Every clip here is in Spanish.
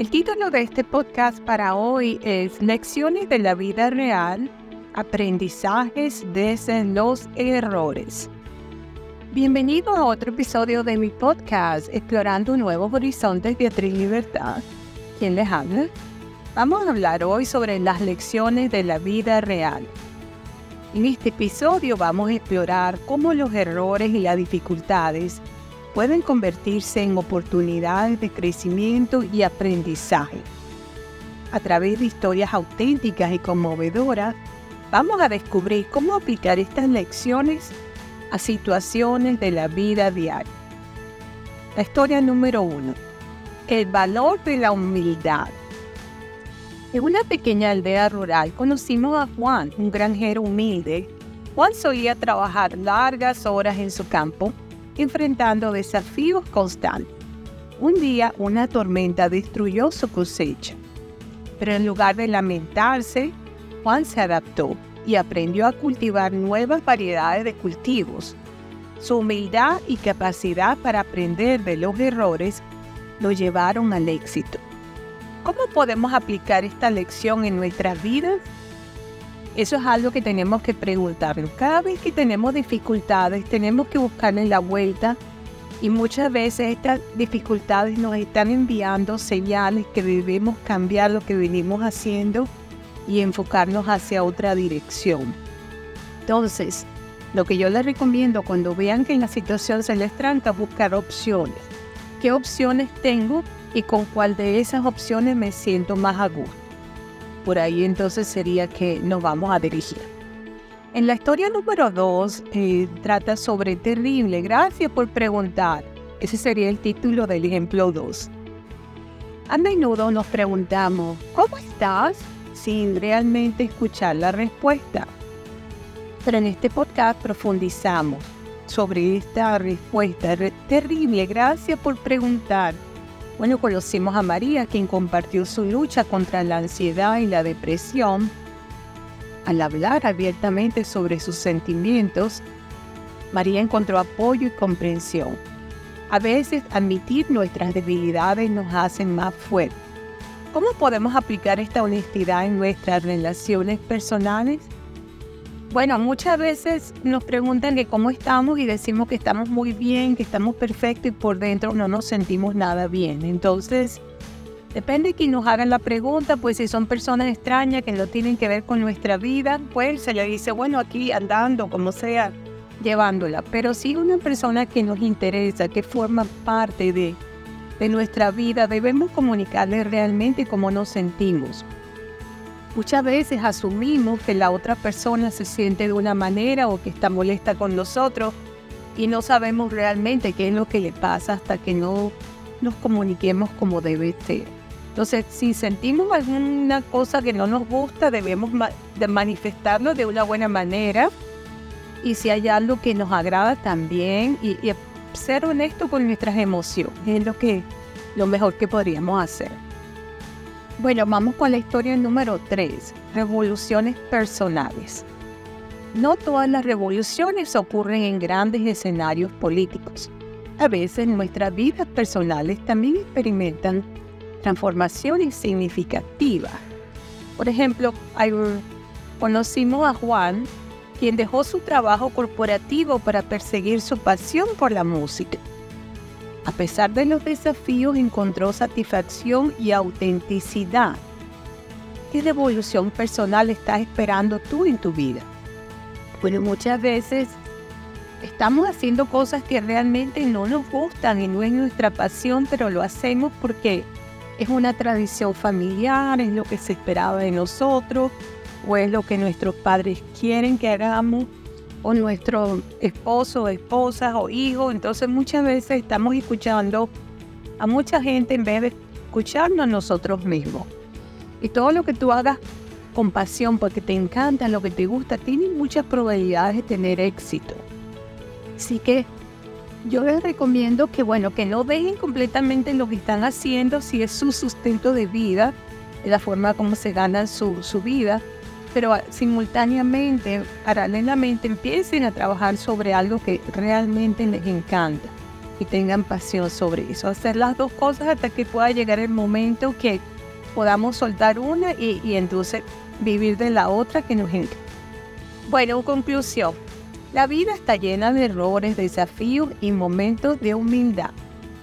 El título de este podcast para hoy es Lecciones de la vida real, aprendizajes desde los errores. Bienvenido a otro episodio de mi podcast Explorando Nuevos Horizontes Beatriz Libertad. ¿Quién les habla? Vamos a hablar hoy sobre las lecciones de la vida real. En este episodio vamos a explorar cómo los errores y las dificultades pueden convertirse en oportunidades de crecimiento y aprendizaje. A través de historias auténticas y conmovedoras, vamos a descubrir cómo aplicar estas lecciones a situaciones de la vida diaria. La historia número uno. El valor de la humildad. En una pequeña aldea rural conocimos a Juan, un granjero humilde. Juan solía trabajar largas horas en su campo enfrentando desafíos constantes. Un día una tormenta destruyó su cosecha, pero en lugar de lamentarse, Juan se adaptó y aprendió a cultivar nuevas variedades de cultivos. Su humildad y capacidad para aprender de los errores lo llevaron al éxito. ¿Cómo podemos aplicar esta lección en nuestras vidas? Eso es algo que tenemos que preguntarnos. Cada vez que tenemos dificultades, tenemos que buscarle la vuelta y muchas veces estas dificultades nos están enviando señales que debemos cambiar lo que venimos haciendo y enfocarnos hacia otra dirección. Entonces, lo que yo les recomiendo cuando vean que en la situación se les tranca, buscar opciones. ¿Qué opciones tengo y con cuál de esas opciones me siento más a gusto? Por ahí entonces sería que nos vamos a dirigir. En la historia número 2 eh, trata sobre terrible. Gracias por preguntar. Ese sería el título del ejemplo 2. A menudo nos preguntamos, ¿cómo estás? sin realmente escuchar la respuesta. Pero en este podcast profundizamos sobre esta respuesta terrible. Gracias por preguntar. Bueno, conocimos a María, quien compartió su lucha contra la ansiedad y la depresión. Al hablar abiertamente sobre sus sentimientos, María encontró apoyo y comprensión. A veces admitir nuestras debilidades nos hacen más fuertes. ¿Cómo podemos aplicar esta honestidad en nuestras relaciones personales? Bueno, muchas veces nos preguntan que cómo estamos y decimos que estamos muy bien, que estamos perfectos y por dentro no nos sentimos nada bien. Entonces, depende de quién nos hagan la pregunta, pues si son personas extrañas que no tienen que ver con nuestra vida, pues se le dice, bueno, aquí andando, como sea, llevándola. Pero si una persona que nos interesa, que forma parte de, de nuestra vida, debemos comunicarle realmente cómo nos sentimos. Muchas veces asumimos que la otra persona se siente de una manera o que está molesta con nosotros y no sabemos realmente qué es lo que le pasa hasta que no nos comuniquemos como debe ser. Entonces, si sentimos alguna cosa que no nos gusta, debemos manifestarlo de una buena manera. Y si hay algo que nos agrada también, y, ser honesto con nuestras emociones, es lo mejor que podríamos hacer. Bueno, vamos con la historia número 3, revoluciones personales. No todas las revoluciones ocurren en grandes escenarios políticos. A veces nuestras vidas personales también experimentan transformaciones significativas. Por ejemplo, conocimos a Juan, quien dejó su trabajo corporativo para perseguir su pasión por la música. A pesar de los desafíos, encontró satisfacción y autenticidad. ¿Qué revolución personal estás esperando tú en tu vida? Bueno, muchas veces estamos haciendo cosas que realmente no nos gustan y no es nuestra pasión, pero lo hacemos porque es una tradición familiar, es lo que se esperaba de nosotros o es lo que nuestros padres quieren que hagamos o nuestro esposo, esposa o hijo. Entonces muchas veces estamos escuchando a mucha gente en vez de escucharnos a nosotros mismos. Y todo lo que tú hagas con pasión porque te encanta, lo que te gusta, tiene muchas probabilidades de tener éxito. Así que yo les recomiendo que, bueno, que no dejen completamente lo que están haciendo si es su sustento de vida, la forma como se ganan su, su vida, pero simultáneamente, paralelamente, empiecen a trabajar sobre algo que realmente les encanta. y tengan pasión sobre eso. Hacer las dos cosas hasta que pueda llegar el momento que podamos soltar una y, entonces vivir de la otra que nos encanta. Bueno, en conclusión, la vida está llena de errores, desafíos y momentos de humildad,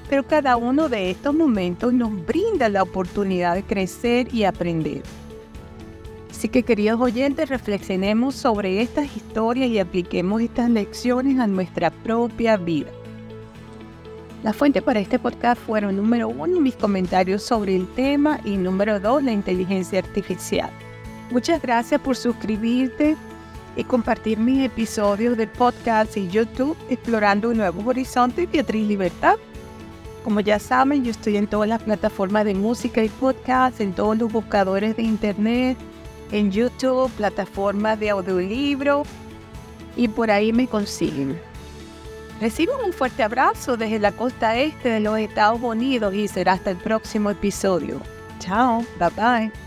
pero cada uno de estos momentos nos brinda la oportunidad de crecer y aprender. Así que queridos oyentes, reflexionemos sobre estas historias y apliquemos estas lecciones a nuestra propia vida. La fuente para este podcast fueron número uno mis comentarios sobre el tema y número dos la inteligencia artificial. Muchas gracias por suscribirte y compartir mis episodios de podcast y YouTube Explorando un Nuevo Horizonte Beatriz Libertad. Como ya saben, yo estoy en todas las plataformas de música y podcast, en todos los buscadores de internet, en YouTube, plataformas de audiolibro y por ahí me consiguen. Reciban un fuerte abrazo desde la costa este de los Estados Unidos y será hasta el próximo episodio. Chao, bye bye.